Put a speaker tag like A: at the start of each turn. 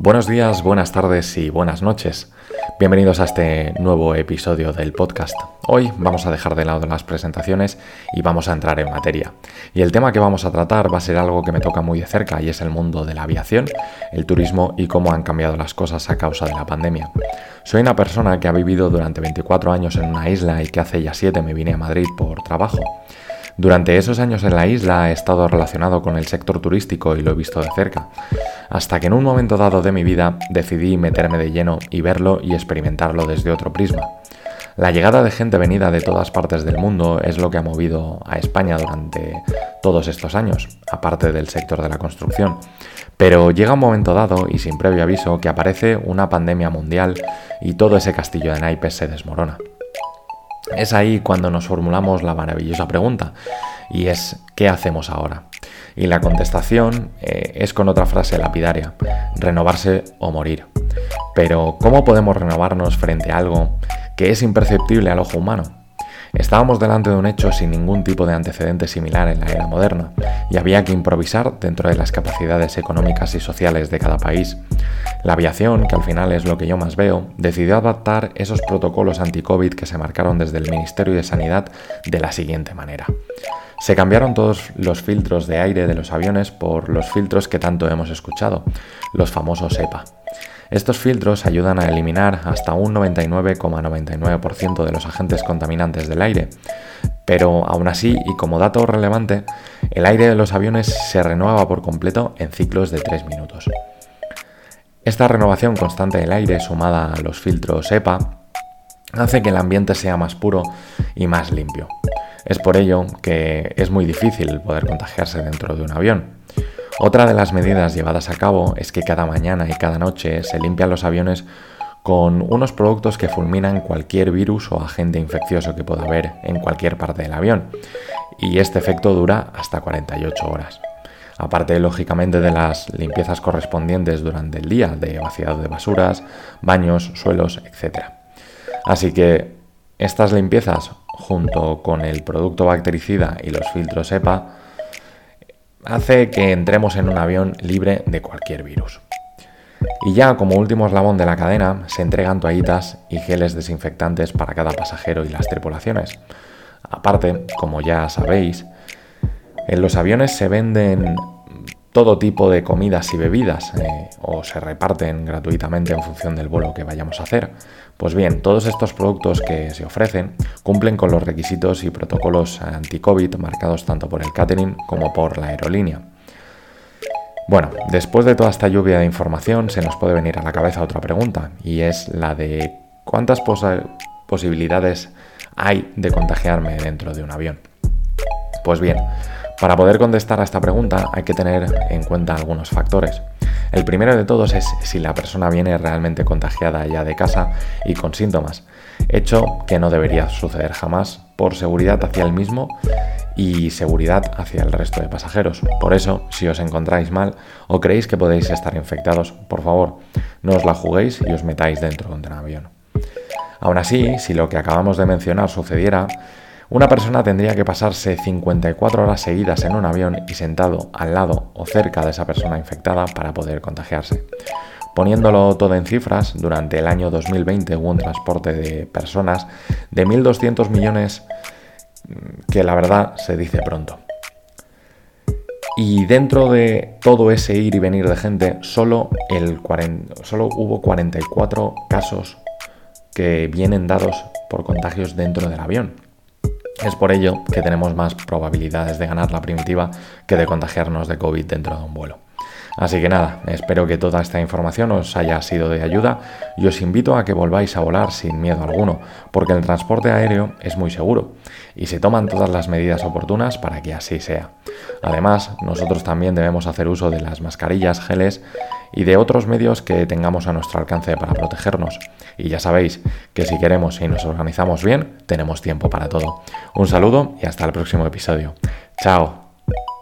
A: Buenos días, buenas tardes y buenas noches. Bienvenidos a este nuevo episodio del podcast. Hoy vamos a dejar de lado las presentaciones y vamos a entrar en materia. Y el tema que vamos a tratar va a ser algo que me toca muy de cerca y es el mundo de la aviación, el turismo y cómo han cambiado las cosas a causa de la pandemia. Soy una persona que ha vivido durante 24 años en una isla y que hace ya 7 me vine a Madrid por trabajo. Durante esos años en la isla he estado relacionado con el sector turístico y lo he visto de cerca, hasta que en un momento dado de mi vida decidí meterme de lleno y verlo y experimentarlo desde otro prisma. La llegada de gente venida de todas partes del mundo es lo que ha movido a España durante todos estos años, aparte del sector de la construcción. Pero llega un momento dado, y sin previo aviso, que aparece una pandemia mundial y todo ese castillo de naipes se desmorona. Es ahí cuando nos formulamos la maravillosa pregunta, y es ¿qué hacemos ahora? Y la contestación eh, es con otra frase lapidaria, renovarse o morir. Pero ¿cómo podemos renovarnos frente a algo que es imperceptible al ojo humano? Estábamos delante de un hecho sin ningún tipo de antecedente similar en la era moderna, y había que improvisar dentro de las capacidades económicas y sociales de cada país. La aviación, que al final es lo que yo más veo, decidió adaptar esos protocolos anti-COVID que se marcaron desde el Ministerio de Sanidad de la siguiente manera. Se cambiaron todos los filtros de aire de los aviones por los filtros que tanto hemos escuchado, los famosos EPA. Estos filtros ayudan a eliminar hasta un 99,99% de los agentes contaminantes del aire, pero aún así, y como dato relevante, el aire de los aviones se renueva por completo en ciclos de 3 minutos. Esta renovación constante del aire, sumada a los filtros EPA, hace que el ambiente sea más puro y más limpio. Es por ello que es muy difícil poder contagiarse dentro de un avión. Otra de las medidas llevadas a cabo es que cada mañana y cada noche se limpian los aviones con unos productos que fulminan cualquier virus o agente infeccioso que pueda haber en cualquier parte del avión. Y este efecto dura hasta 48 horas. Aparte, lógicamente, de las limpiezas correspondientes durante el día, de vaciado de basuras, baños, suelos, etc. Así que estas limpiezas, junto con el producto bactericida y los filtros EPA, hace que entremos en un avión libre de cualquier virus. Y ya como último eslabón de la cadena, se entregan toallitas y geles desinfectantes para cada pasajero y las tripulaciones. Aparte, como ya sabéis, en los aviones se venden todo tipo de comidas y bebidas eh, o se reparten gratuitamente en función del vuelo que vayamos a hacer. Pues bien, todos estos productos que se ofrecen cumplen con los requisitos y protocolos anti-COVID marcados tanto por el catering como por la aerolínea. Bueno, después de toda esta lluvia de información se nos puede venir a la cabeza otra pregunta y es la de cuántas posibilidades hay de contagiarme dentro de un avión. Pues bien, para poder contestar a esta pregunta hay que tener en cuenta algunos factores. El primero de todos es si la persona viene realmente contagiada ya de casa y con síntomas, hecho que no debería suceder jamás por seguridad hacia el mismo y seguridad hacia el resto de pasajeros. Por eso, si os encontráis mal o creéis que podéis estar infectados, por favor, no os la juguéis y os metáis dentro de un avión. Aún así, si lo que acabamos de mencionar sucediera, una persona tendría que pasarse 54 horas seguidas en un avión y sentado al lado o cerca de esa persona infectada para poder contagiarse. Poniéndolo todo en cifras, durante el año 2020 hubo un transporte de personas de 1.200 millones mm, que la verdad se dice pronto. Y dentro de todo ese ir y venir de gente, solo, solo hubo 44 casos que vienen dados por contagios dentro del avión. Es por ello que tenemos más probabilidades de ganar la primitiva que de contagiarnos de COVID dentro de un vuelo. Así que nada, espero que toda esta información os haya sido de ayuda y os invito a que volváis a volar sin miedo alguno, porque el transporte aéreo es muy seguro y se toman todas las medidas oportunas para que así sea. Además, nosotros también debemos hacer uso de las mascarillas, geles y de otros medios que tengamos a nuestro alcance para protegernos. Y ya sabéis que si queremos y nos organizamos bien, tenemos tiempo para todo. Un saludo y hasta el próximo episodio. Chao.